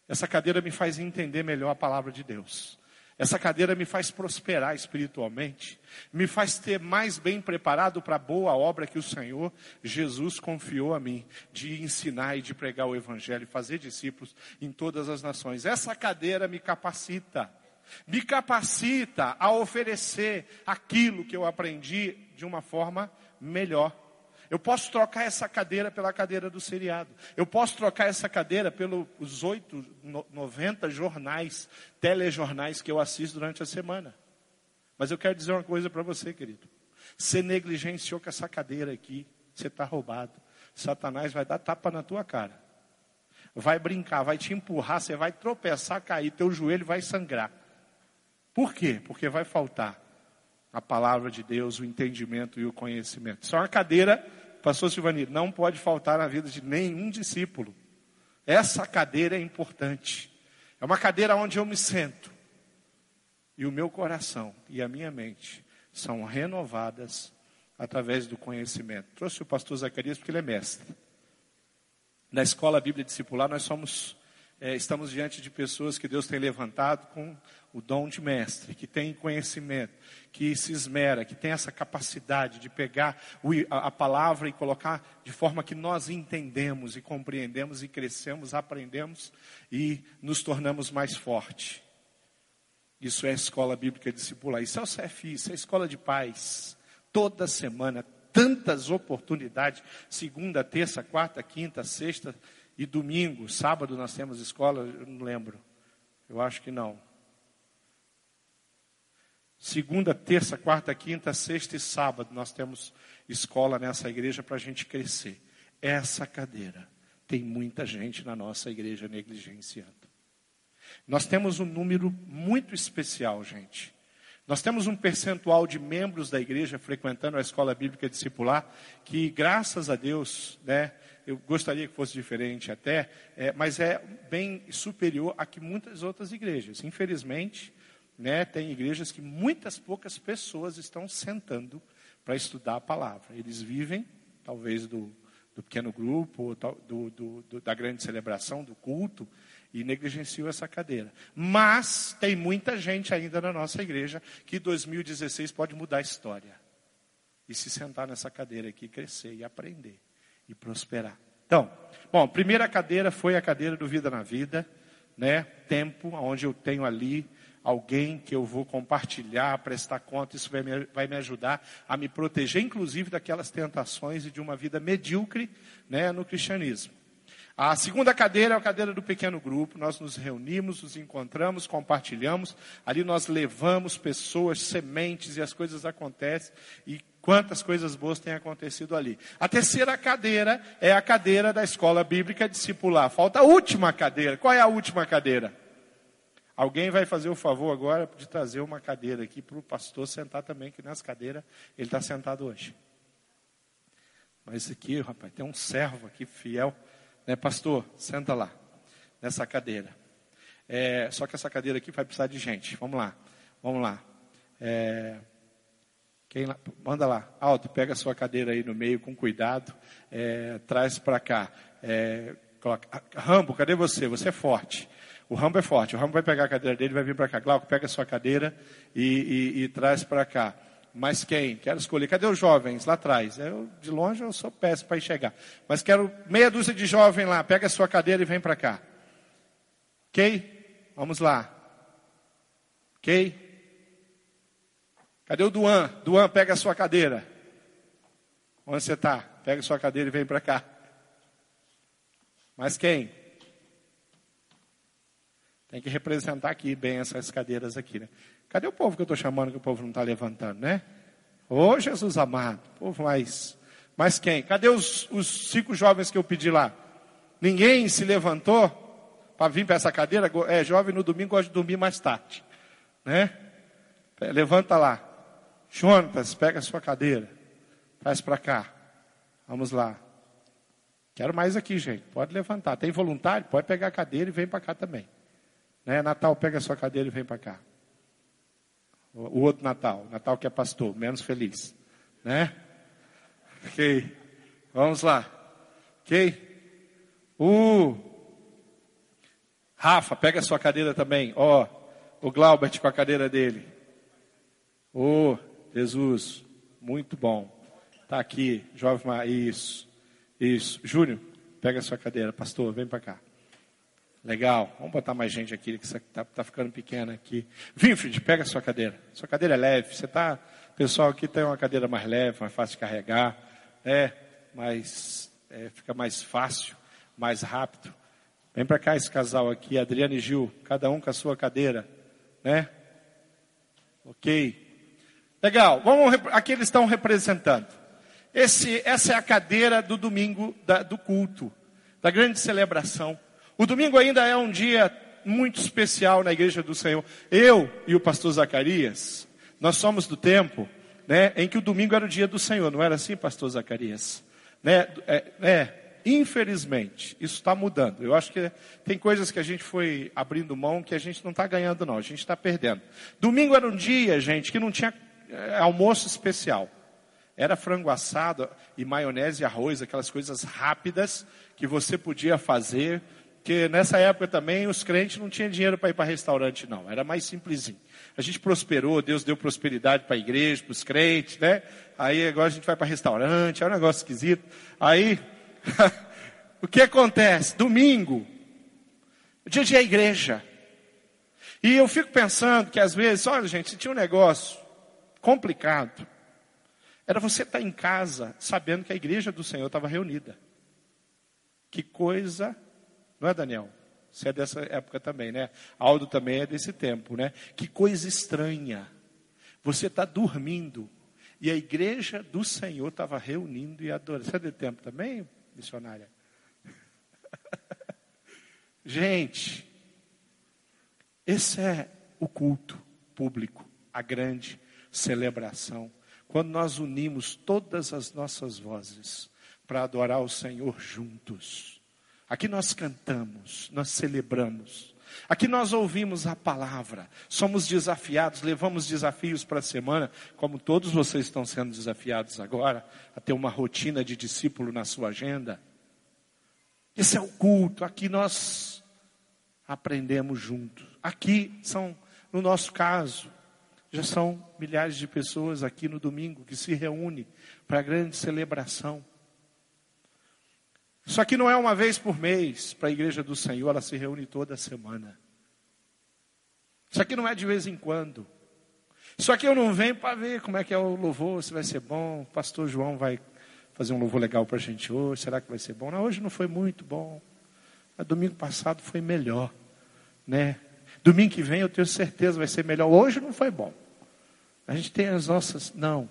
Essa cadeira me faz entender melhor a palavra de Deus. Essa cadeira me faz prosperar espiritualmente, me faz ter mais bem preparado para a boa obra que o Senhor Jesus confiou a mim, de ensinar e de pregar o Evangelho, fazer discípulos em todas as nações. Essa cadeira me capacita, me capacita a oferecer aquilo que eu aprendi de uma forma melhor. Eu posso trocar essa cadeira pela cadeira do seriado. Eu posso trocar essa cadeira pelos oito, noventa jornais, telejornais que eu assisto durante a semana. Mas eu quero dizer uma coisa para você, querido. Você negligenciou com essa cadeira aqui, você está roubado. Satanás vai dar tapa na tua cara. Vai brincar, vai te empurrar, você vai tropeçar, cair, teu joelho vai sangrar. Por quê? Porque vai faltar a palavra de Deus, o entendimento e o conhecimento. Isso é uma cadeira, pastor Silvani, não pode faltar na vida de nenhum discípulo. Essa cadeira é importante. É uma cadeira onde eu me sento. E o meu coração e a minha mente são renovadas através do conhecimento. Trouxe o pastor Zacarias porque ele é mestre. Na escola Bíblia Discipular, nós somos, é, estamos diante de pessoas que Deus tem levantado com o dom de mestre, que tem conhecimento, que se esmera, que tem essa capacidade de pegar a palavra e colocar de forma que nós entendemos e compreendemos e crescemos, aprendemos e nos tornamos mais fortes. Isso é a escola bíblica discipular. Isso é o CFI, isso é a escola de paz. Toda semana, tantas oportunidades. Segunda, terça, quarta, quinta, sexta e domingo. Sábado nós temos escola, eu não lembro. Eu acho que não. Segunda, terça, quarta, quinta, sexta e sábado nós temos escola nessa igreja para a gente crescer. Essa cadeira tem muita gente na nossa igreja negligenciando. Nós temos um número muito especial, gente. Nós temos um percentual de membros da igreja frequentando a escola bíblica discipular que, graças a Deus, né, eu gostaria que fosse diferente até, é, mas é bem superior a que muitas outras igrejas. Infelizmente, né, tem igrejas que muitas poucas pessoas estão sentando para estudar a palavra. Eles vivem, talvez, do, do pequeno grupo, do, do, do, da grande celebração, do culto, e negligenciam essa cadeira. Mas tem muita gente ainda na nossa igreja que 2016 pode mudar a história. E se sentar nessa cadeira aqui, crescer e aprender e prosperar. Então, bom, primeira cadeira foi a cadeira do Vida na Vida, né? Tempo, onde eu tenho ali alguém que eu vou compartilhar, prestar conta, isso vai me, vai me ajudar a me proteger, inclusive, daquelas tentações e de uma vida medíocre né, no cristianismo. A segunda cadeira é a cadeira do pequeno grupo. Nós nos reunimos, nos encontramos, compartilhamos. Ali nós levamos pessoas, sementes e as coisas acontecem. E quantas coisas boas têm acontecido ali. A terceira cadeira é a cadeira da escola bíblica discipular. Falta a última cadeira. Qual é a última cadeira? Alguém vai fazer o favor agora de trazer uma cadeira aqui para o pastor sentar também, que nessa cadeira ele está sentado hoje. Mas aqui, rapaz, tem um servo aqui fiel. Né, pastor, senta lá, nessa cadeira. É, só que essa cadeira aqui vai precisar de gente. Vamos lá, vamos lá. É, quem lá, manda lá, alto, pega a sua cadeira aí no meio com cuidado, é, traz para cá. É, coloca, Rambo, cadê você? Você é forte. O Rambo é forte. O Rambo vai pegar a cadeira dele, vai vir para cá. Glauco, pega a sua cadeira e, e, e traz para cá. Mas quem? Quero escolher. Cadê os jovens lá atrás? Eu, de longe eu sou péssimo para enxergar. Mas quero meia dúzia de jovens lá. Pega a sua cadeira e vem para cá. Ok? Vamos lá. Ok? Cadê o Duan? Duan, pega a sua cadeira. Onde você está? Pega a sua cadeira e vem para cá. Mas quem? Tem que representar aqui bem essas cadeiras aqui, né? Cadê o povo que eu estou chamando que o povo não está levantando, né? Ô oh, Jesus amado, povo mais. Mas quem? Cadê os, os cinco jovens que eu pedi lá? Ninguém se levantou para vir para essa cadeira? É, jovem no domingo gosta de dormir mais tarde, né? É, levanta lá. Jonatas, pega a sua cadeira. Traz para cá. Vamos lá. Quero mais aqui, gente. Pode levantar. Tem voluntário? Pode pegar a cadeira e vem para cá também. Né? Natal, pega a sua cadeira e vem para cá. O outro Natal, Natal que é pastor, menos feliz. Né? Ok. Vamos lá. Ok? Uh. Rafa, pega a sua cadeira também. Ó, oh, o Glaubert com a cadeira dele. Oh, Jesus, muito bom. Tá aqui, jovem, isso, isso. Júnior, pega a sua cadeira, pastor, vem para cá. Legal, vamos botar mais gente aqui, que está tá ficando pequena aqui. Winfried, pega a sua cadeira. Sua cadeira é leve. Você tá, pessoal aqui tem uma cadeira mais leve, mais fácil de carregar, é, mais, é, fica mais fácil, mais rápido. Vem para cá esse casal aqui, Adriana e Gil, cada um com a sua cadeira, né? Ok. Legal, vamos, aqui eles estão representando. Esse, essa é a cadeira do domingo da, do culto, da grande celebração. O domingo ainda é um dia muito especial na igreja do Senhor. Eu e o pastor Zacarias, nós somos do tempo né, em que o domingo era o dia do Senhor, não era assim, pastor Zacarias? Né, é, é, infelizmente, isso está mudando. Eu acho que tem coisas que a gente foi abrindo mão que a gente não está ganhando, não, a gente está perdendo. Domingo era um dia, gente, que não tinha almoço especial. Era frango assado e maionese e arroz, aquelas coisas rápidas que você podia fazer porque nessa época também os crentes não tinham dinheiro para ir para restaurante, não. Era mais simplesinho. A gente prosperou, Deus deu prosperidade para a igreja, para os crentes, né? Aí agora a gente vai para restaurante, é um negócio esquisito. Aí, <laughs> o que acontece? Domingo, dia de igreja. E eu fico pensando que às vezes, olha gente, se tinha um negócio complicado, era você estar em casa sabendo que a igreja do Senhor estava reunida. Que coisa não é, Daniel? Você é dessa época também, né? Aldo também é desse tempo, né? Que coisa estranha. Você está dormindo e a igreja do Senhor estava reunindo e adorando. Você é de tempo também, missionária? <laughs> Gente, esse é o culto público, a grande celebração. Quando nós unimos todas as nossas vozes para adorar o Senhor juntos. Aqui nós cantamos, nós celebramos. Aqui nós ouvimos a palavra, somos desafiados, levamos desafios para a semana, como todos vocês estão sendo desafiados agora, a ter uma rotina de discípulo na sua agenda. Esse é o culto, aqui nós aprendemos juntos. Aqui são, no nosso caso, já são milhares de pessoas aqui no domingo que se reúnem para a grande celebração. Isso aqui não é uma vez por mês para a igreja do Senhor, ela se reúne toda semana. Isso aqui não é de vez em quando. Isso aqui eu não venho para ver como é que é o louvor, se vai ser bom. O pastor João vai fazer um louvor legal para a gente hoje. Será que vai ser bom? Não, hoje não foi muito bom. Mas domingo passado foi melhor, né? Domingo que vem eu tenho certeza vai ser melhor. Hoje não foi bom. A gente tem as nossas. Não.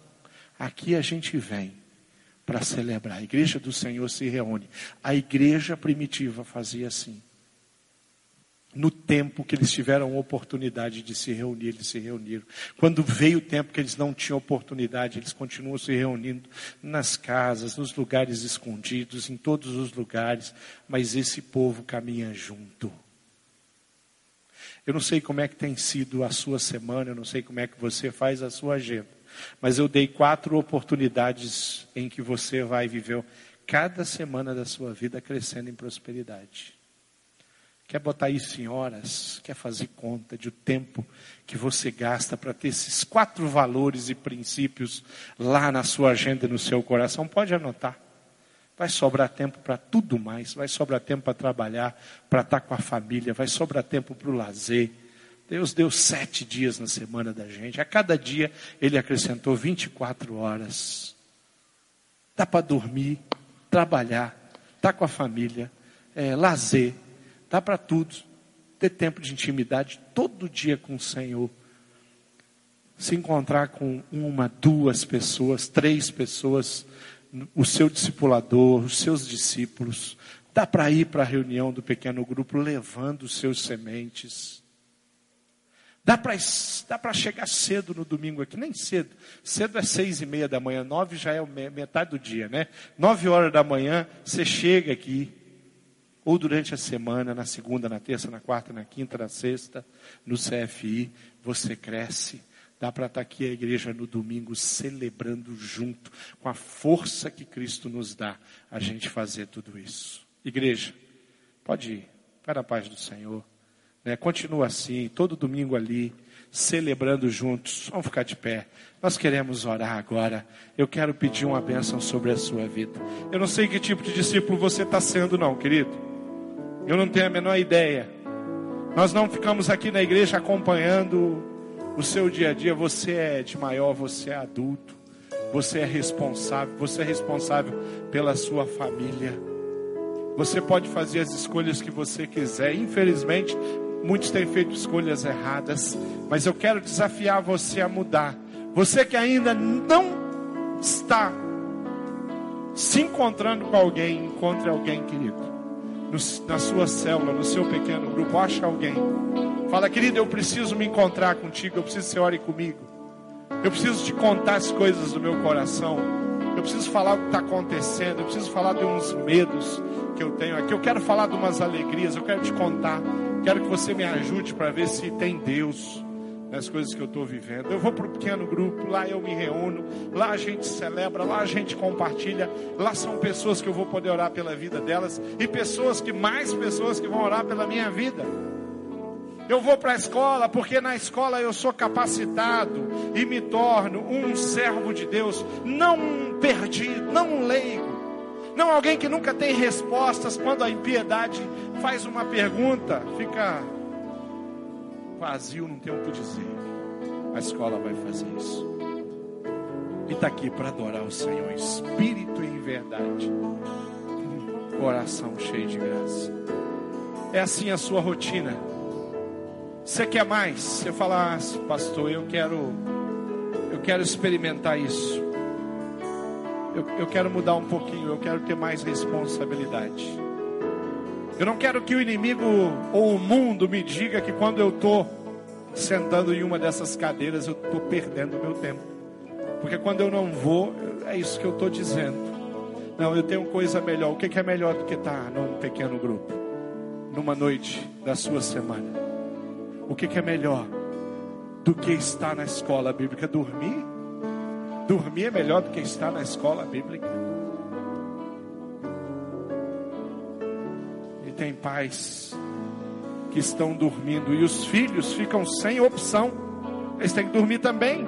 Aqui a gente vem para celebrar. A igreja do Senhor se reúne. A igreja primitiva fazia assim. No tempo que eles tiveram oportunidade de se reunir, eles se reuniram. Quando veio o tempo que eles não tinham oportunidade, eles continuam se reunindo nas casas, nos lugares escondidos, em todos os lugares, mas esse povo caminha junto. Eu não sei como é que tem sido a sua semana, eu não sei como é que você faz a sua agenda. Mas eu dei quatro oportunidades em que você vai viver cada semana da sua vida crescendo em prosperidade. Quer botar isso em horas? Quer fazer conta de o tempo que você gasta para ter esses quatro valores e princípios lá na sua agenda e no seu coração? Pode anotar. Vai sobrar tempo para tudo mais. Vai sobrar tempo para trabalhar, para estar com a família. Vai sobrar tempo para o lazer Deus deu sete dias na semana da gente. A cada dia ele acrescentou 24 horas. Dá para dormir, trabalhar, estar tá com a família, é, lazer, dá para tudo. Ter tempo de intimidade todo dia com o Senhor. Se encontrar com uma, duas pessoas, três pessoas, o seu discipulador, os seus discípulos. Dá para ir para a reunião do pequeno grupo levando os seus sementes Dá para dá chegar cedo no domingo aqui, nem cedo. Cedo é seis e meia da manhã, nove já é metade do dia, né? Nove horas da manhã, você chega aqui. Ou durante a semana, na segunda, na terça, na quarta, na quinta, na sexta, no CFI, você cresce. Dá para estar tá aqui a igreja no domingo celebrando junto, com a força que Cristo nos dá, a gente fazer tudo isso. Igreja, pode ir, para a paz do Senhor. Né? Continua assim, todo domingo ali, celebrando juntos. Vamos ficar de pé. Nós queremos orar agora. Eu quero pedir uma bênção sobre a sua vida. Eu não sei que tipo de discípulo você está sendo, não, querido. Eu não tenho a menor ideia. Nós não ficamos aqui na igreja acompanhando o seu dia a dia. Você é de maior, você é adulto. Você é responsável. Você é responsável pela sua família. Você pode fazer as escolhas que você quiser. Infelizmente, Muitos têm feito escolhas erradas, mas eu quero desafiar você a mudar. Você que ainda não está se encontrando com alguém, encontre alguém, querido. No, na sua célula, no seu pequeno grupo, acha alguém. Fala, querido, eu preciso me encontrar contigo, eu preciso que você ore comigo. Eu preciso te contar as coisas do meu coração. Eu preciso falar o que está acontecendo. Eu preciso falar de uns medos que eu tenho aqui. Eu quero falar de umas alegrias. Eu quero te contar. Quero que você me ajude para ver se tem Deus nas coisas que eu estou vivendo. Eu vou para o pequeno grupo, lá eu me reúno, lá a gente celebra, lá a gente compartilha, lá são pessoas que eu vou poder orar pela vida delas e pessoas que mais pessoas que vão orar pela minha vida. Eu vou para a escola porque na escola eu sou capacitado e me torno um servo de Deus, não perdido, não leigo, não alguém que nunca tem respostas quando a impiedade faz uma pergunta, fica vazio, não tem o que dizer. A escola vai fazer isso. E está aqui para adorar o Senhor, espírito em verdade, coração cheio de graça. É assim a sua rotina. Você quer mais? Você fala, ah, pastor, eu quero, eu quero experimentar isso eu, eu quero mudar um pouquinho, eu quero ter mais responsabilidade. Eu não quero que o inimigo ou o mundo me diga que quando eu estou sentando em uma dessas cadeiras eu estou perdendo meu tempo. Porque quando eu não vou, é isso que eu estou dizendo. Não, eu tenho coisa melhor. O que, é melhor do que estar num pequeno grupo? Numa noite da sua semana? O que é melhor do que estar na escola bíblica? Dormir? Dormir é melhor do que estar na escola bíblica. Tem pais que estão dormindo e os filhos ficam sem opção. Eles têm que dormir também.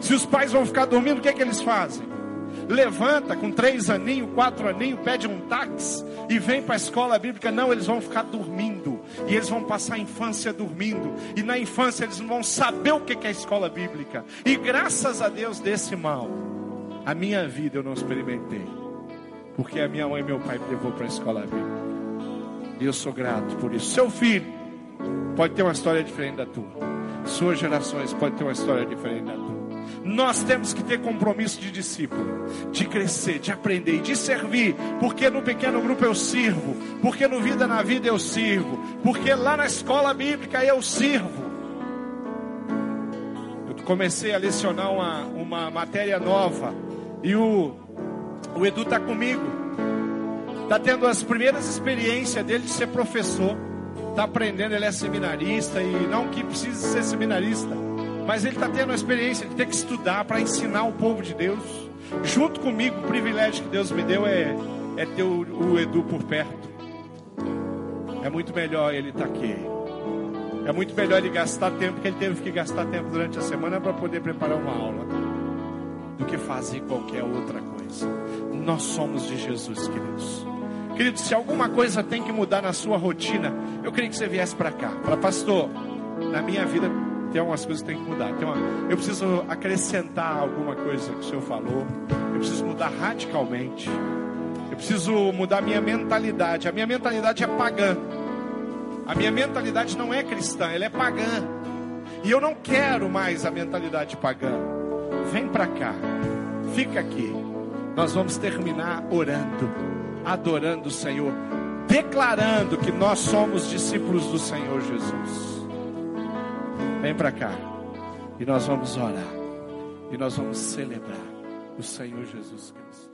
Se os pais vão ficar dormindo, o que é que eles fazem? Levanta com três aninhos, quatro aninhos, pede um táxi e vem para a escola bíblica. Não, eles vão ficar dormindo. E eles vão passar a infância dormindo. E na infância eles não vão saber o que é a escola bíblica. E graças a Deus desse mal, a minha vida eu não experimentei. Porque a minha mãe e meu pai me levou para a escola bíblica. E eu sou grato por isso. Seu filho pode ter uma história diferente da tua. Suas gerações podem ter uma história diferente da tua. Nós temos que ter compromisso de discípulo, de crescer, de aprender e de servir, porque no pequeno grupo eu sirvo, porque no Vida na Vida eu sirvo, porque lá na escola bíblica eu sirvo. Eu comecei a lecionar uma, uma matéria nova e o, o Edu está comigo, está tendo as primeiras experiências dele de ser professor, está aprendendo, ele é seminarista e não que precise ser seminarista mas ele está tendo a experiência de ter que estudar para ensinar o povo de Deus. Junto comigo, o privilégio que Deus me deu é, é ter o, o Edu por perto. É muito melhor ele estar tá aqui. É muito melhor ele gastar tempo que ele teve que gastar tempo durante a semana para poder preparar uma aula do que fazer qualquer outra coisa. Nós somos de Jesus, queridos. Queridos, se alguma coisa tem que mudar na sua rotina, eu queria que você viesse para cá. Para pastor, na minha vida tem algumas coisas que tem que mudar. Uma, eu preciso acrescentar alguma coisa que o Senhor falou. Eu preciso mudar radicalmente. Eu preciso mudar minha mentalidade. A minha mentalidade é pagã. A minha mentalidade não é cristã, ela é pagã. E eu não quero mais a mentalidade pagã. Vem para cá. Fica aqui. Nós vamos terminar orando, adorando o Senhor, declarando que nós somos discípulos do Senhor Jesus. Vem para cá. E nós vamos orar. E nós vamos celebrar o Senhor Jesus Cristo.